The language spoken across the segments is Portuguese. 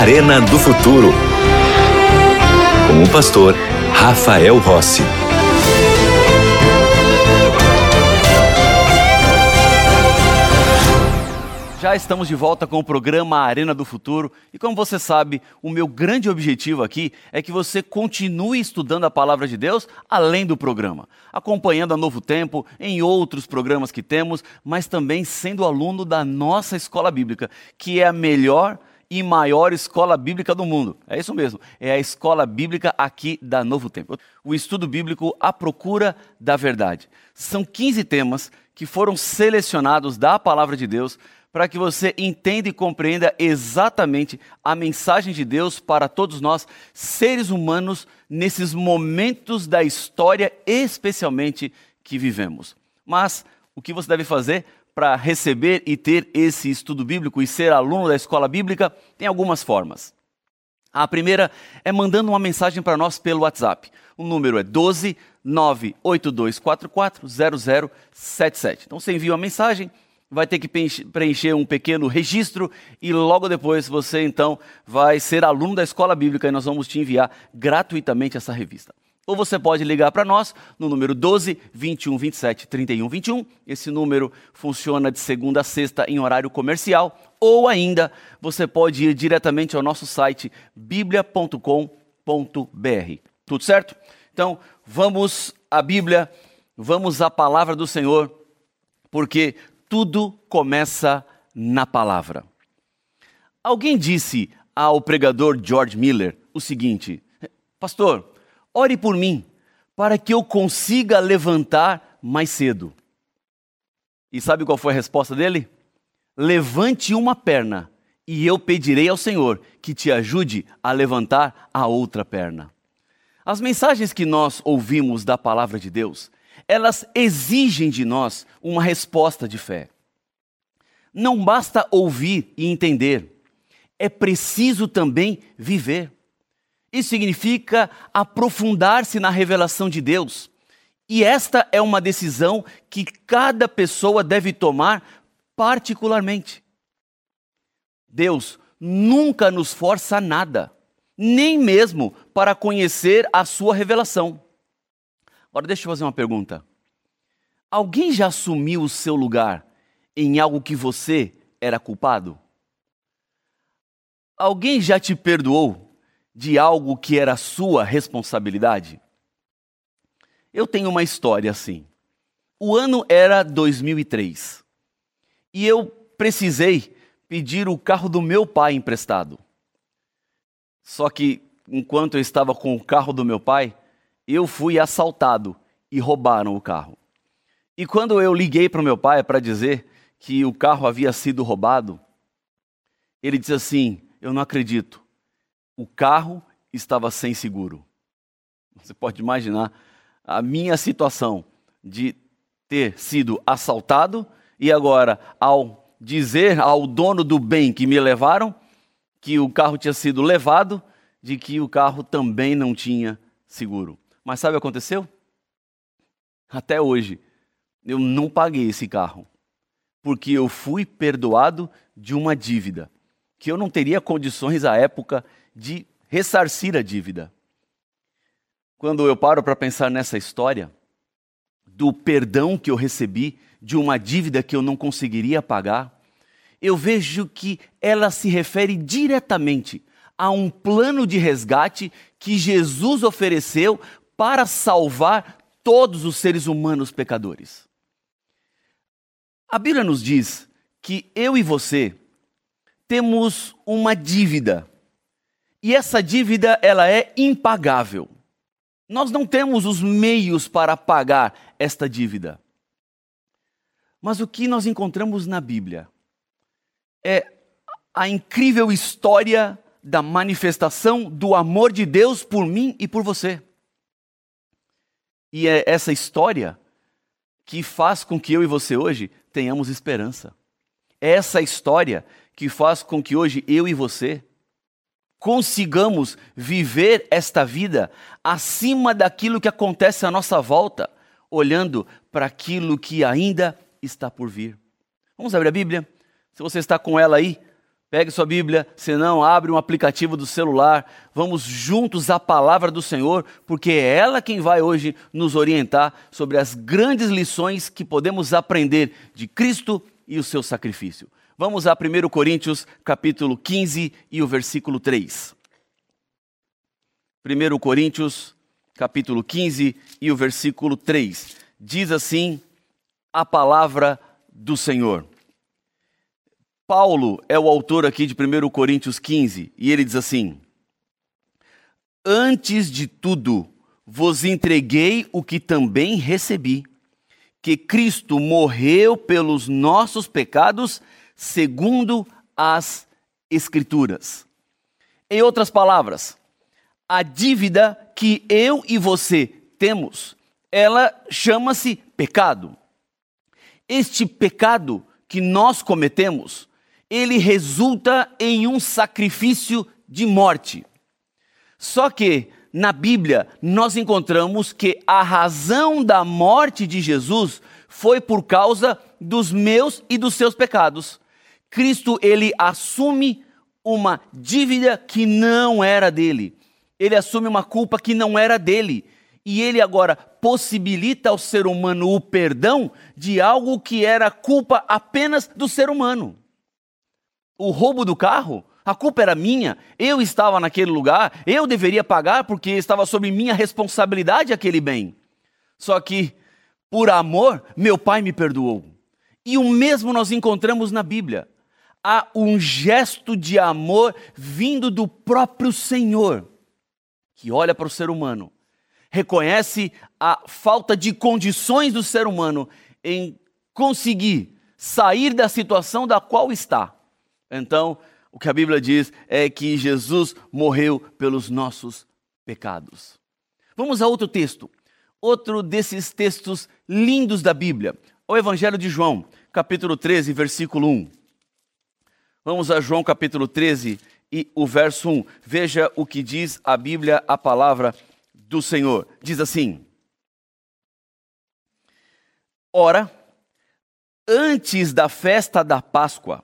Arena do Futuro. Com o pastor Rafael Rossi. Já estamos de volta com o programa Arena do Futuro e, como você sabe, o meu grande objetivo aqui é que você continue estudando a palavra de Deus além do programa, acompanhando a Novo Tempo em outros programas que temos, mas também sendo aluno da nossa escola bíblica, que é a melhor e maior escola bíblica do mundo. É isso mesmo, é a escola bíblica aqui da Novo Tempo. O estudo bíblico à procura da verdade. São 15 temas que foram selecionados da palavra de Deus para que você entenda e compreenda exatamente a mensagem de Deus para todos nós, seres humanos, nesses momentos da história, especialmente que vivemos. Mas o que você deve fazer para receber e ter esse estudo bíblico e ser aluno da escola bíblica tem algumas formas. A primeira é mandando uma mensagem para nós pelo WhatsApp. O número é 12 98244 0077. Então você envia uma mensagem vai ter que preencher um pequeno registro e logo depois você então vai ser aluno da escola bíblica e nós vamos te enviar gratuitamente essa revista. Ou você pode ligar para nós no número 12 21 27 31 21. Esse número funciona de segunda a sexta em horário comercial. Ou ainda você pode ir diretamente ao nosso site biblia.com.br. Tudo certo? Então vamos à Bíblia, vamos à palavra do Senhor, porque tudo começa na palavra. Alguém disse ao pregador George Miller o seguinte: Pastor, ore por mim, para que eu consiga levantar mais cedo. E sabe qual foi a resposta dele? Levante uma perna e eu pedirei ao Senhor que te ajude a levantar a outra perna. As mensagens que nós ouvimos da palavra de Deus, elas exigem de nós uma resposta de fé. Não basta ouvir e entender, é preciso também viver. Isso significa aprofundar-se na revelação de Deus. E esta é uma decisão que cada pessoa deve tomar particularmente. Deus nunca nos força a nada, nem mesmo para conhecer a sua revelação. Agora deixa eu fazer uma pergunta. Alguém já assumiu o seu lugar em algo que você era culpado? Alguém já te perdoou de algo que era sua responsabilidade? Eu tenho uma história assim. O ano era 2003 e eu precisei pedir o carro do meu pai emprestado. Só que enquanto eu estava com o carro do meu pai, eu fui assaltado e roubaram o carro. E quando eu liguei para o meu pai para dizer que o carro havia sido roubado, ele disse assim: Eu não acredito. O carro estava sem seguro. Você pode imaginar a minha situação de ter sido assaltado e agora, ao dizer ao dono do bem que me levaram que o carro tinha sido levado, de que o carro também não tinha seguro. Mas sabe o que aconteceu? Até hoje, eu não paguei esse carro, porque eu fui perdoado de uma dívida, que eu não teria condições à época de ressarcir a dívida. Quando eu paro para pensar nessa história, do perdão que eu recebi de uma dívida que eu não conseguiria pagar, eu vejo que ela se refere diretamente a um plano de resgate que Jesus ofereceu para salvar todos os seres humanos pecadores. A Bíblia nos diz que eu e você temos uma dívida. E essa dívida ela é impagável. Nós não temos os meios para pagar esta dívida. Mas o que nós encontramos na Bíblia é a incrível história da manifestação do amor de Deus por mim e por você. E é essa história que faz com que eu e você hoje tenhamos esperança. É essa história que faz com que hoje eu e você consigamos viver esta vida acima daquilo que acontece à nossa volta, olhando para aquilo que ainda está por vir. Vamos abrir a Bíblia? Se você está com ela aí, Pegue sua Bíblia, se não, abre um aplicativo do celular. Vamos juntos à palavra do Senhor, porque é ela quem vai hoje nos orientar sobre as grandes lições que podemos aprender de Cristo e o seu sacrifício. Vamos a 1 Coríntios, capítulo 15 e o versículo 3. 1 Coríntios, capítulo 15 e o versículo 3. Diz assim a palavra do Senhor. Paulo é o autor aqui de 1 Coríntios 15, e ele diz assim: Antes de tudo, vos entreguei o que também recebi, que Cristo morreu pelos nossos pecados, segundo as Escrituras. Em outras palavras, a dívida que eu e você temos, ela chama-se pecado. Este pecado que nós cometemos, ele resulta em um sacrifício de morte. Só que na Bíblia nós encontramos que a razão da morte de Jesus foi por causa dos meus e dos seus pecados. Cristo ele assume uma dívida que não era dele. Ele assume uma culpa que não era dele. E ele agora possibilita ao ser humano o perdão de algo que era culpa apenas do ser humano o roubo do carro, a culpa era minha, eu estava naquele lugar, eu deveria pagar porque estava sob minha responsabilidade aquele bem. Só que, por amor, meu pai me perdoou. E o mesmo nós encontramos na Bíblia. Há um gesto de amor vindo do próprio Senhor, que olha para o ser humano, reconhece a falta de condições do ser humano em conseguir sair da situação da qual está então, o que a Bíblia diz é que Jesus morreu pelos nossos pecados. Vamos a outro texto, outro desses textos lindos da Bíblia, o Evangelho de João, capítulo 13, versículo 1. Vamos a João capítulo 13 e o verso 1. Veja o que diz a Bíblia, a palavra do Senhor. Diz assim: Ora, antes da festa da Páscoa,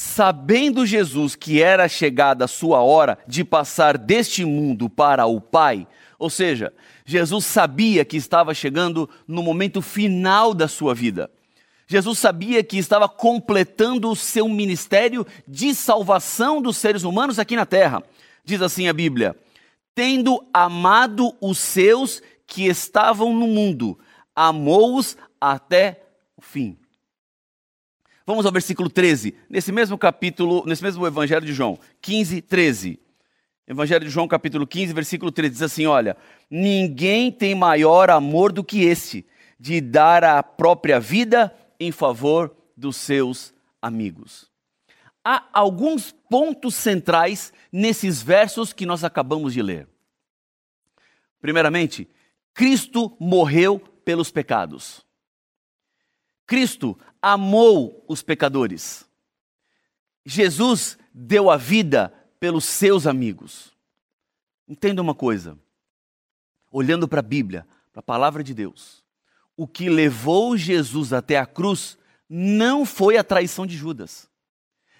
Sabendo Jesus que era chegada a sua hora de passar deste mundo para o Pai, ou seja, Jesus sabia que estava chegando no momento final da sua vida. Jesus sabia que estava completando o seu ministério de salvação dos seres humanos aqui na terra. Diz assim a Bíblia: Tendo amado os seus que estavam no mundo, amou-os até o fim. Vamos ao versículo 13, nesse mesmo capítulo, nesse mesmo Evangelho de João, 15, 13. Evangelho de João, capítulo 15, versículo 13, diz assim: Olha, ninguém tem maior amor do que esse, de dar a própria vida em favor dos seus amigos. Há alguns pontos centrais nesses versos que nós acabamos de ler. Primeiramente, Cristo morreu pelos pecados. Cristo amou os pecadores. Jesus deu a vida pelos seus amigos. Entenda uma coisa. Olhando para a Bíblia, para a palavra de Deus, o que levou Jesus até a cruz não foi a traição de Judas,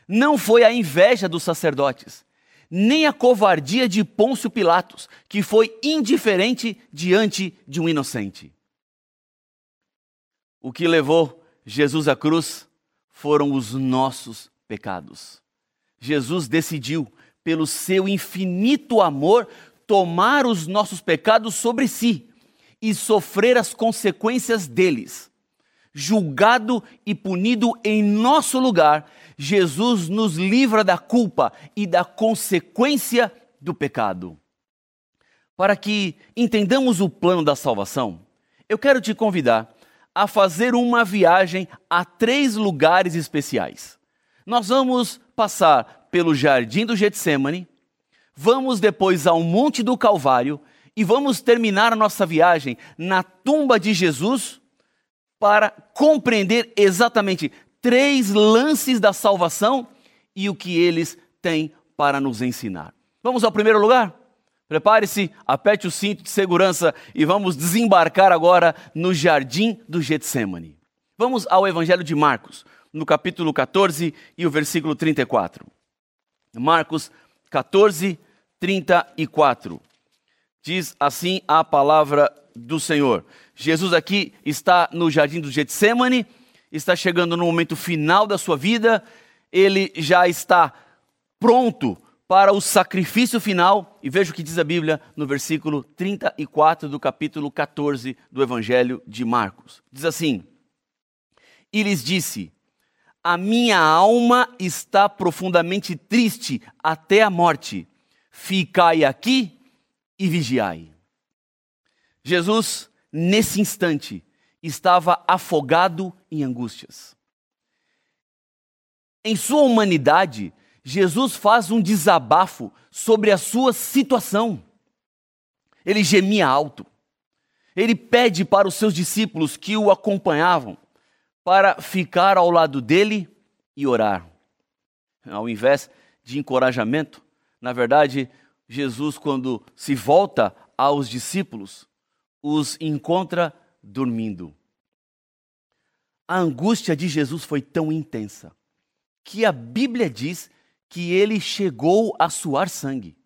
não foi a inveja dos sacerdotes, nem a covardia de Pôncio Pilatos, que foi indiferente diante de um inocente. O que levou Jesus à cruz foram os nossos pecados. Jesus decidiu, pelo seu infinito amor, tomar os nossos pecados sobre si e sofrer as consequências deles. Julgado e punido em nosso lugar, Jesus nos livra da culpa e da consequência do pecado. Para que entendamos o plano da salvação, eu quero te convidar a fazer uma viagem a três lugares especiais. Nós vamos passar pelo Jardim do Getsemane, vamos depois ao Monte do Calvário e vamos terminar a nossa viagem na tumba de Jesus para compreender exatamente três lances da salvação e o que eles têm para nos ensinar. Vamos ao primeiro lugar? Prepare-se, aperte o cinto de segurança e vamos desembarcar agora no jardim do Getsemane. Vamos ao Evangelho de Marcos, no capítulo 14 e o versículo 34. Marcos 14, 34. Diz assim a palavra do Senhor. Jesus aqui está no jardim do Getsemane, está chegando no momento final da sua vida, ele já está pronto para o sacrifício final, e veja o que diz a Bíblia no versículo 34 do capítulo 14 do Evangelho de Marcos. Diz assim: E lhes disse: A minha alma está profundamente triste até a morte. Ficai aqui e vigiai. Jesus, nesse instante, estava afogado em angústias. Em sua humanidade, Jesus faz um desabafo sobre a sua situação. Ele gemia alto. Ele pede para os seus discípulos que o acompanhavam para ficar ao lado dele e orar. Ao invés de encorajamento, na verdade, Jesus, quando se volta aos discípulos, os encontra dormindo. A angústia de Jesus foi tão intensa que a Bíblia diz que ele chegou a suar sangue.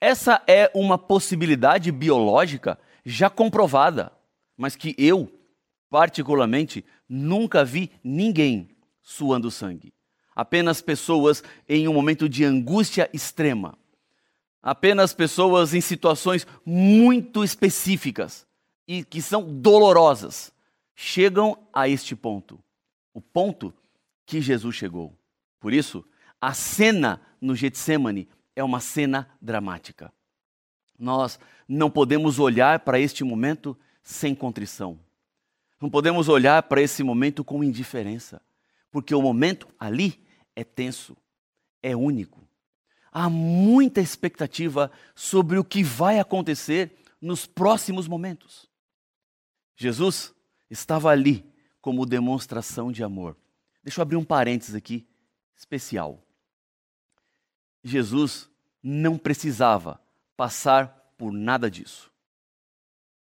Essa é uma possibilidade biológica já comprovada, mas que eu, particularmente, nunca vi ninguém suando sangue. Apenas pessoas em um momento de angústia extrema. Apenas pessoas em situações muito específicas e que são dolorosas chegam a este ponto. O ponto que Jesus chegou. Por isso, a cena no Getsemane é uma cena dramática. Nós não podemos olhar para este momento sem contrição. Não podemos olhar para esse momento com indiferença, porque o momento ali é tenso, é único. Há muita expectativa sobre o que vai acontecer nos próximos momentos. Jesus estava ali como demonstração de amor. Deixa eu abrir um parênteses aqui especial. Jesus não precisava passar por nada disso.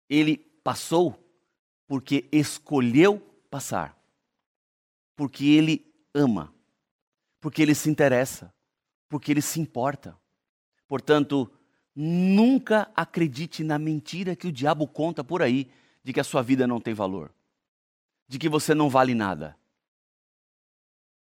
Ele passou porque escolheu passar. Porque ele ama. Porque ele se interessa. Porque ele se importa. Portanto, nunca acredite na mentira que o diabo conta por aí de que a sua vida não tem valor, de que você não vale nada.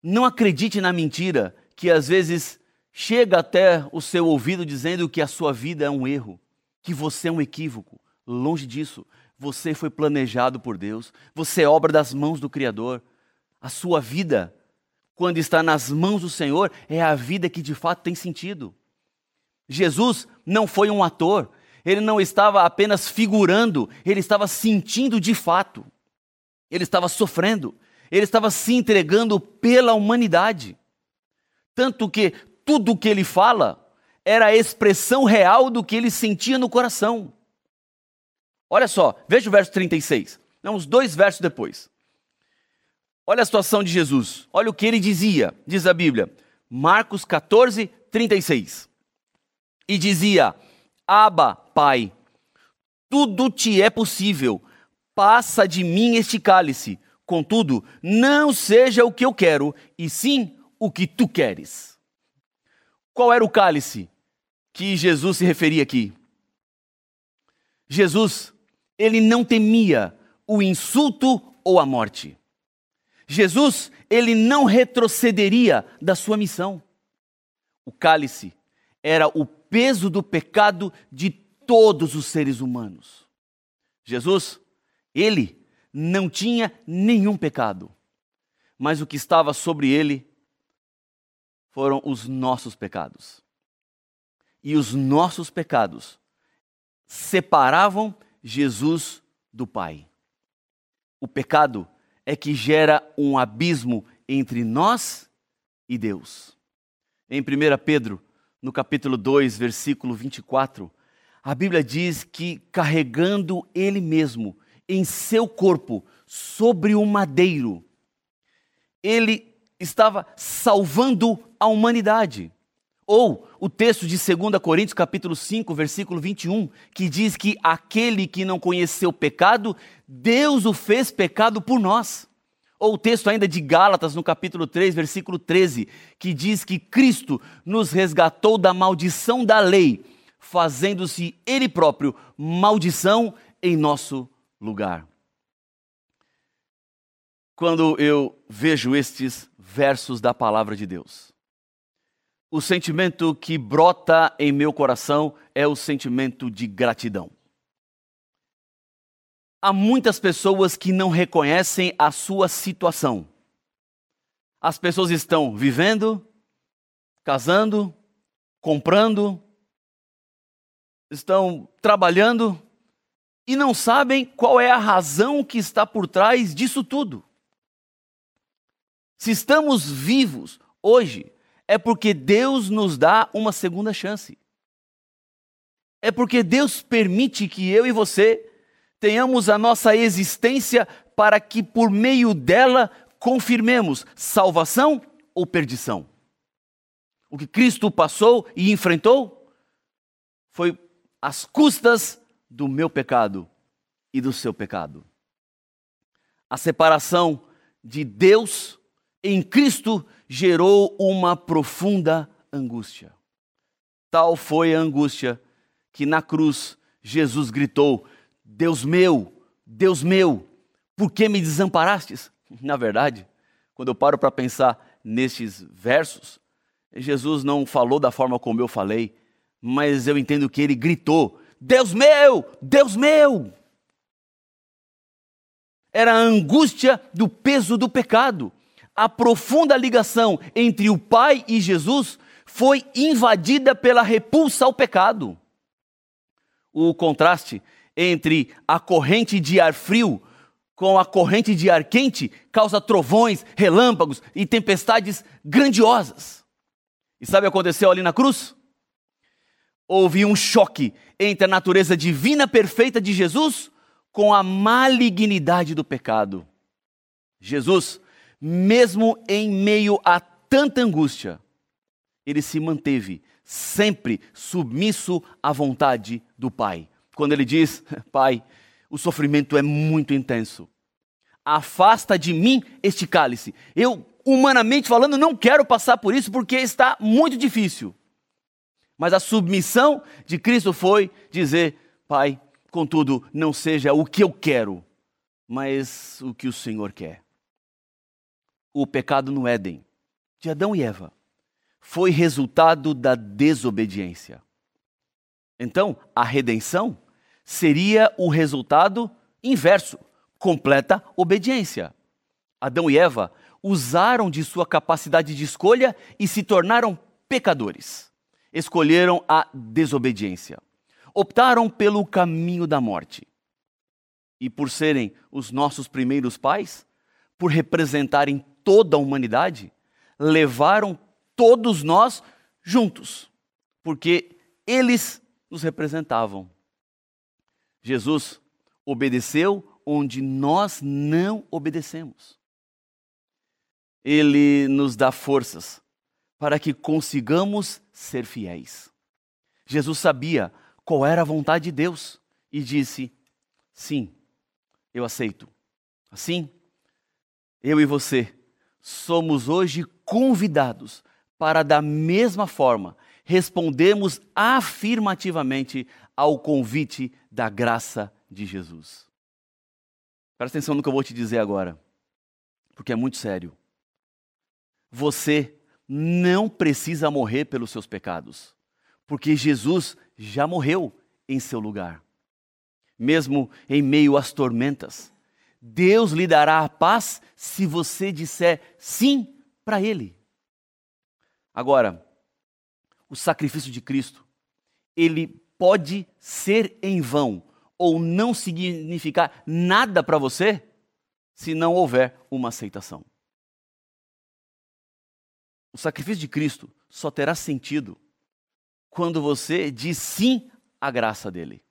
Não acredite na mentira que às vezes chega até o seu ouvido dizendo que a sua vida é um erro, que você é um equívoco. Longe disso, você foi planejado por Deus, você é obra das mãos do Criador. A sua vida, quando está nas mãos do Senhor, é a vida que de fato tem sentido. Jesus não foi um ator, ele não estava apenas figurando, ele estava sentindo de fato. Ele estava sofrendo, ele estava se entregando pela humanidade. Tanto que tudo o que ele fala era a expressão real do que ele sentia no coração. Olha só, veja o verso 36. Não, uns dois versos depois. Olha a situação de Jesus. Olha o que ele dizia, diz a Bíblia. Marcos 14, 36. E dizia: Aba, Pai, tudo te é possível. Passa de mim este cálice. Contudo, não seja o que eu quero, e sim o que tu queres. Qual era o cálice que Jesus se referia aqui? Jesus, ele não temia o insulto ou a morte. Jesus, ele não retrocederia da sua missão. O cálice era o peso do pecado de todos os seres humanos. Jesus, ele não tinha nenhum pecado, mas o que estava sobre ele foram os nossos pecados. E os nossos pecados separavam Jesus do Pai. O pecado é que gera um abismo entre nós e Deus. Em 1 Pedro, no capítulo 2, versículo 24, a Bíblia diz que carregando Ele mesmo em seu corpo sobre o madeiro, Ele estava salvando a humanidade. Ou o texto de 2 Coríntios capítulo 5, versículo 21, que diz que aquele que não conheceu pecado, Deus o fez pecado por nós. Ou o texto ainda de Gálatas, no capítulo 3, versículo 13, que diz que Cristo nos resgatou da maldição da lei, fazendo-se Ele próprio maldição em nosso lugar. Quando eu vejo estes versos da palavra de Deus, o sentimento que brota em meu coração é o sentimento de gratidão. Há muitas pessoas que não reconhecem a sua situação. As pessoas estão vivendo, casando, comprando, estão trabalhando e não sabem qual é a razão que está por trás disso tudo. Se estamos vivos hoje, é porque Deus nos dá uma segunda chance. É porque Deus permite que eu e você tenhamos a nossa existência para que por meio dela confirmemos salvação ou perdição. O que Cristo passou e enfrentou foi as custas do meu pecado e do seu pecado. A separação de Deus em Cristo gerou uma profunda angústia. Tal foi a angústia que na cruz Jesus gritou: Deus meu, Deus meu, por que me desamparastes? Na verdade, quando eu paro para pensar nestes versos, Jesus não falou da forma como eu falei, mas eu entendo que ele gritou: Deus meu, Deus meu! Era a angústia do peso do pecado. A profunda ligação entre o Pai e Jesus foi invadida pela repulsa ao pecado. O contraste entre a corrente de ar frio com a corrente de ar quente causa trovões, relâmpagos e tempestades grandiosas. E sabe o que aconteceu ali na cruz? Houve um choque entre a natureza divina perfeita de Jesus com a malignidade do pecado. Jesus, mesmo em meio a tanta angústia, ele se manteve sempre submisso à vontade do Pai quando ele diz: Pai, o sofrimento é muito intenso. Afasta de mim este cálice. Eu, humanamente falando, não quero passar por isso porque está muito difícil. Mas a submissão de Cristo foi dizer: Pai, contudo, não seja o que eu quero, mas o que o Senhor quer. O pecado no Éden, de Adão e Eva, foi resultado da desobediência. Então, a redenção seria o resultado inverso completa obediência. Adão e Eva usaram de sua capacidade de escolha e se tornaram pecadores. Escolheram a desobediência. Optaram pelo caminho da morte. E por serem os nossos primeiros pais, por representarem toda a humanidade, levaram todos nós juntos, porque eles nos representavam. Jesus obedeceu onde nós não obedecemos. Ele nos dá forças para que consigamos ser fiéis. Jesus sabia qual era a vontade de Deus e disse: Sim, eu aceito. Assim, eu e você somos hoje convidados para, da mesma forma, respondermos afirmativamente ao convite da graça de Jesus. Presta atenção no que eu vou te dizer agora, porque é muito sério. Você não precisa morrer pelos seus pecados, porque Jesus já morreu em seu lugar. Mesmo em meio às tormentas, Deus lhe dará a paz se você disser sim para Ele. Agora, o sacrifício de Cristo, ele pode ser em vão ou não significar nada para você se não houver uma aceitação. O sacrifício de Cristo só terá sentido quando você diz sim à graça dele.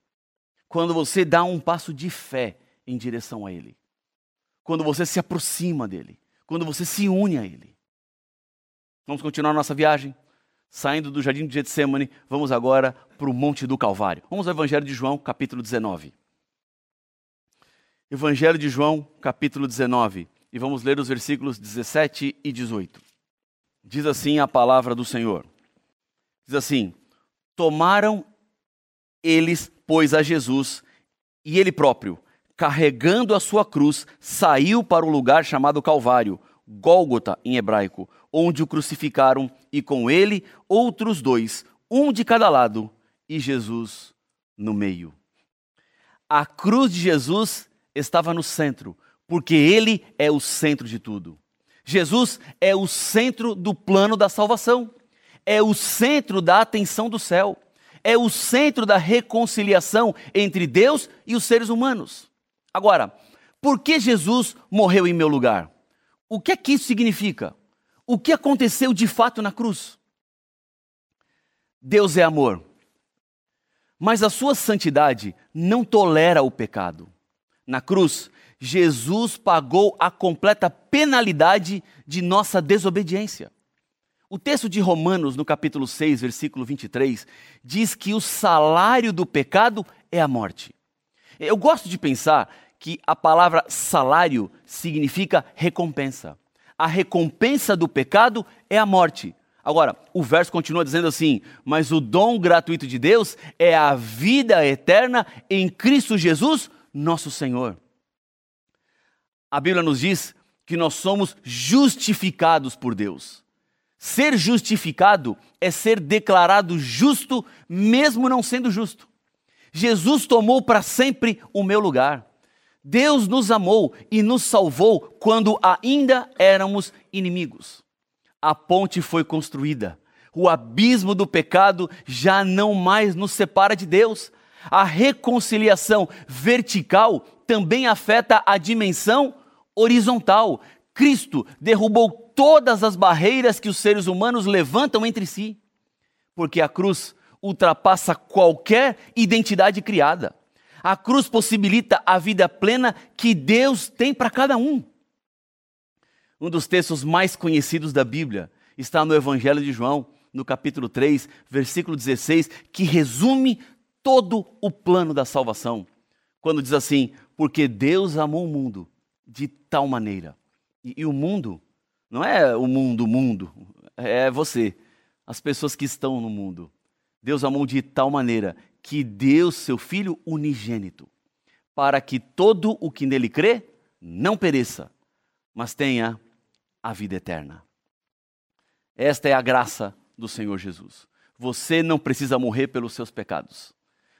Quando você dá um passo de fé em direção a ele. Quando você se aproxima dele. Quando você se une a ele. Vamos continuar nossa viagem? saindo do jardim de Getsemane, vamos agora para o Monte do Calvário. Vamos ao Evangelho de João, capítulo 19. Evangelho de João, capítulo 19. e vamos ler os versículos 17 e 18. Diz assim a palavra do Senhor. Diz assim: Tomaram eles, pois, a Jesus, e ele próprio, carregando a sua cruz, saiu para o lugar chamado Calvário, Gólgota em hebraico, onde o crucificaram, e com ele outros dois, um de cada lado, e Jesus no meio. A cruz de Jesus estava no centro, porque ele é o centro de tudo. Jesus é o centro do plano da salvação, é o centro da atenção do céu, é o centro da reconciliação entre Deus e os seres humanos. Agora, por que Jesus morreu em meu lugar? O que é que isso significa? O que aconteceu de fato na cruz? Deus é amor, mas a sua santidade não tolera o pecado. Na cruz, Jesus pagou a completa penalidade de nossa desobediência. O texto de Romanos, no capítulo 6, versículo 23, diz que o salário do pecado é a morte. Eu gosto de pensar que a palavra salário significa recompensa. A recompensa do pecado é a morte. Agora, o verso continua dizendo assim: Mas o dom gratuito de Deus é a vida eterna em Cristo Jesus, nosso Senhor. A Bíblia nos diz que nós somos justificados por Deus. Ser justificado é ser declarado justo, mesmo não sendo justo. Jesus tomou para sempre o meu lugar. Deus nos amou e nos salvou quando ainda éramos inimigos. A ponte foi construída. O abismo do pecado já não mais nos separa de Deus. A reconciliação vertical também afeta a dimensão horizontal. Cristo derrubou todas as barreiras que os seres humanos levantam entre si, porque a cruz ultrapassa qualquer identidade criada. A cruz possibilita a vida plena que Deus tem para cada um. Um dos textos mais conhecidos da Bíblia está no Evangelho de João, no capítulo 3, versículo 16, que resume todo o plano da salvação. Quando diz assim: Porque Deus amou o mundo de tal maneira. E, e o mundo não é o mundo, o mundo, é você, as pessoas que estão no mundo. Deus amou de tal maneira que deu seu Filho unigênito, para que todo o que nele crê não pereça, mas tenha a vida eterna. Esta é a graça do Senhor Jesus. Você não precisa morrer pelos seus pecados.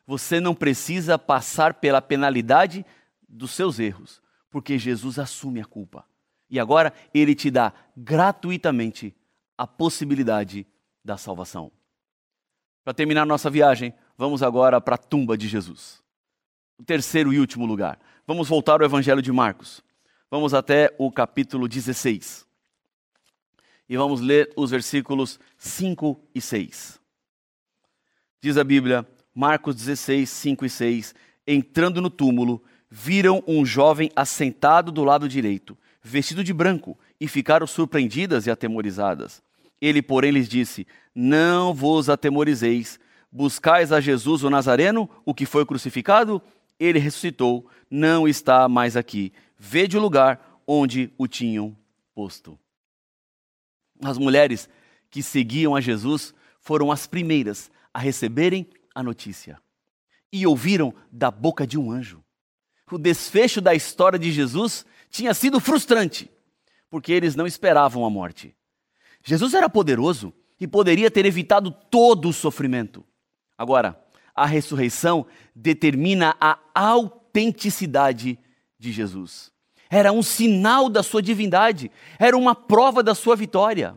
Você não precisa passar pela penalidade dos seus erros, porque Jesus assume a culpa. E agora ele te dá gratuitamente a possibilidade da salvação. Para terminar nossa viagem, Vamos agora para a tumba de Jesus. O terceiro e último lugar. Vamos voltar ao Evangelho de Marcos. Vamos até o capítulo 16. E vamos ler os versículos 5 e 6. Diz a Bíblia, Marcos 16, 5 e 6. Entrando no túmulo, viram um jovem assentado do lado direito, vestido de branco, e ficaram surpreendidas e atemorizadas. Ele, porém, lhes disse: Não vos atemorizeis Buscais a Jesus o Nazareno, o que foi crucificado? Ele ressuscitou, não está mais aqui. Vede o lugar onde o tinham posto. As mulheres que seguiam a Jesus foram as primeiras a receberem a notícia e ouviram da boca de um anjo. O desfecho da história de Jesus tinha sido frustrante, porque eles não esperavam a morte. Jesus era poderoso e poderia ter evitado todo o sofrimento. Agora, a ressurreição determina a autenticidade de Jesus. Era um sinal da sua divindade, era uma prova da sua vitória.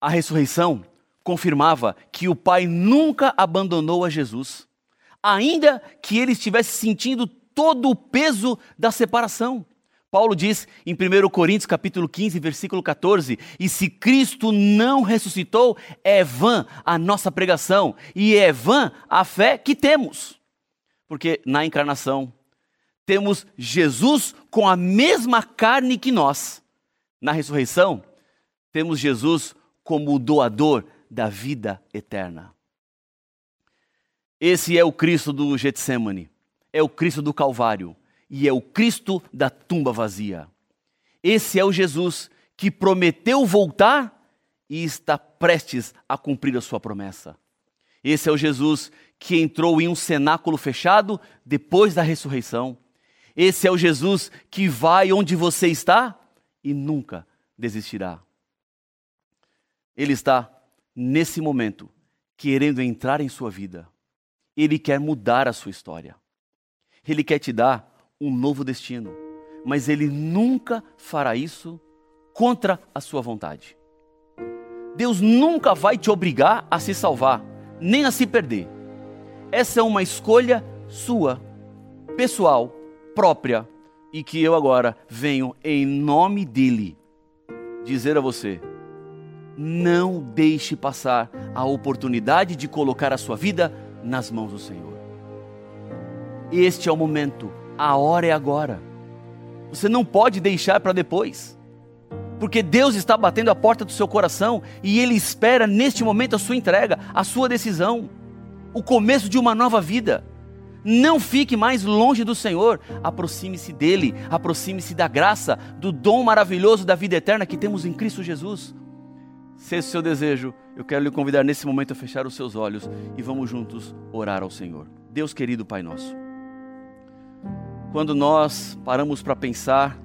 A ressurreição confirmava que o Pai nunca abandonou a Jesus, ainda que ele estivesse sentindo todo o peso da separação. Paulo diz em 1 Coríntios capítulo 15, versículo 14, e se Cristo não ressuscitou, é vã a nossa pregação e é vã a fé que temos. Porque na encarnação temos Jesus com a mesma carne que nós. Na ressurreição, temos Jesus como o doador da vida eterna. Esse é o Cristo do Getsemane, é o Cristo do Calvário e é o Cristo da tumba vazia. Esse é o Jesus que prometeu voltar e está prestes a cumprir a sua promessa. Esse é o Jesus que entrou em um cenáculo fechado depois da ressurreição. Esse é o Jesus que vai onde você está e nunca desistirá. Ele está, nesse momento, querendo entrar em sua vida. Ele quer mudar a sua história. Ele quer te dar um novo destino. Mas ele nunca fará isso contra a sua vontade. Deus nunca vai te obrigar a se salvar, nem a se perder. Essa é uma escolha sua, pessoal, própria, e que eu agora venho em nome dele dizer a você: não deixe passar a oportunidade de colocar a sua vida nas mãos do Senhor. Este é o momento, a hora é agora. Você não pode deixar para depois, porque Deus está batendo a porta do seu coração e Ele espera neste momento a sua entrega, a sua decisão, o começo de uma nova vida. Não fique mais longe do Senhor, aproxime-se dele, aproxime-se da graça, do dom maravilhoso da vida eterna que temos em Cristo Jesus. Se esse é o seu desejo, eu quero lhe convidar nesse momento a fechar os seus olhos e vamos juntos orar ao Senhor. Deus querido Pai nosso, quando nós paramos para pensar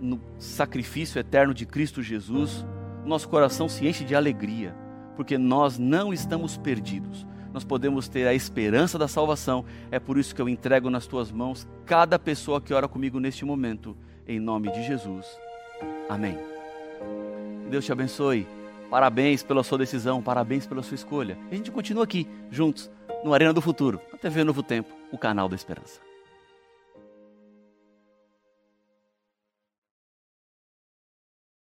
no sacrifício eterno de Cristo Jesus, nosso coração se enche de alegria, porque nós não estamos perdidos nós podemos ter a esperança da salvação. É por isso que eu entrego nas tuas mãos cada pessoa que ora comigo neste momento, em nome de Jesus. Amém. Deus te abençoe. Parabéns pela sua decisão, parabéns pela sua escolha. E a gente continua aqui, juntos, no Arena do Futuro, na TV Novo Tempo, o canal da Esperança.